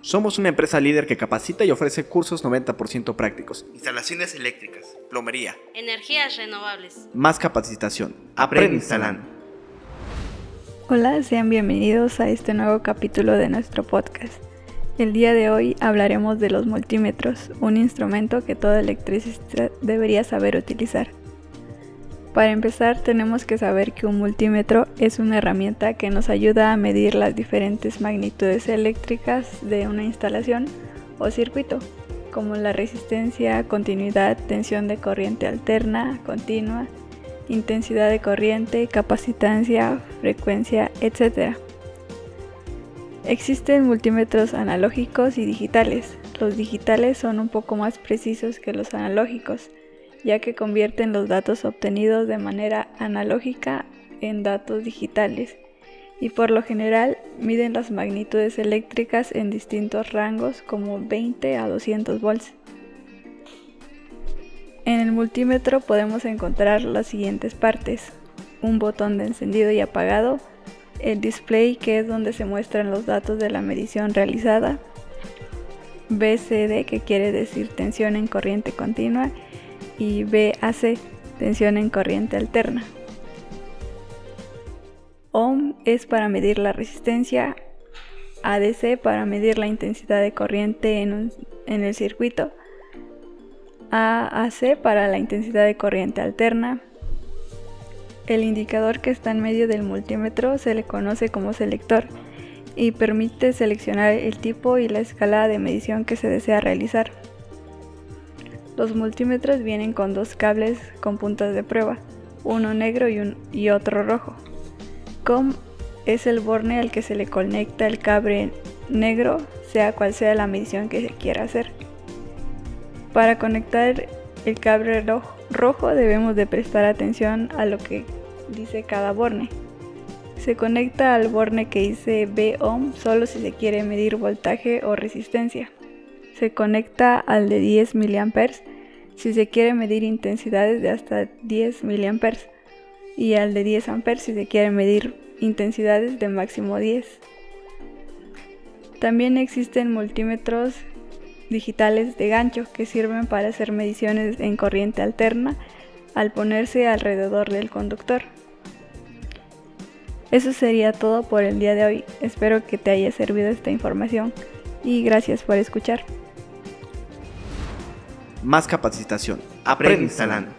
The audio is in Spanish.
Somos una empresa líder que capacita y ofrece cursos 90% prácticos. Instalaciones eléctricas, Plomería. Energías renovables. Más capacitación. Aprende instalando. Hola, sean bienvenidos a este nuevo capítulo de nuestro podcast. El día de hoy hablaremos de los multímetros, un instrumento que todo electricista debería saber utilizar. Para empezar tenemos que saber que un multímetro es una herramienta que nos ayuda a medir las diferentes magnitudes eléctricas de una instalación o circuito, como la resistencia, continuidad, tensión de corriente alterna, continua, intensidad de corriente, capacitancia, frecuencia, etc. Existen multímetros analógicos y digitales. Los digitales son un poco más precisos que los analógicos, ya que convierten los datos obtenidos de manera analógica en datos digitales y por lo general miden las magnitudes eléctricas en distintos rangos como 20 a 200 volts. En el multímetro podemos encontrar las siguientes partes. Un botón de encendido y apagado, el display que es donde se muestran los datos de la medición realizada, BCD que quiere decir tensión en corriente continua y BAC, tensión en corriente alterna. Ohm es para medir la resistencia, ADC para medir la intensidad de corriente en, en el circuito, AAC para la intensidad de corriente alterna. El indicador que está en medio del multímetro se le conoce como selector y permite seleccionar el tipo y la escala de medición que se desea realizar. Los multímetros vienen con dos cables con puntas de prueba, uno negro y, y otro rojo. COM es el borne al que se le conecta el cable negro, sea cual sea la medición que se quiera hacer. Para conectar el cable rojo debemos de prestar atención a lo que dice cada borne. Se conecta al borne que dice B ohm solo si se quiere medir voltaje o resistencia se conecta al de 10 mA si se quiere medir intensidades de hasta 10 mA y al de 10 A si se quiere medir intensidades de máximo 10. También existen multímetros digitales de gancho que sirven para hacer mediciones en corriente alterna al ponerse alrededor del conductor. Eso sería todo por el día de hoy. Espero que te haya servido esta información y gracias por escuchar más capacitación. Aprende instalando.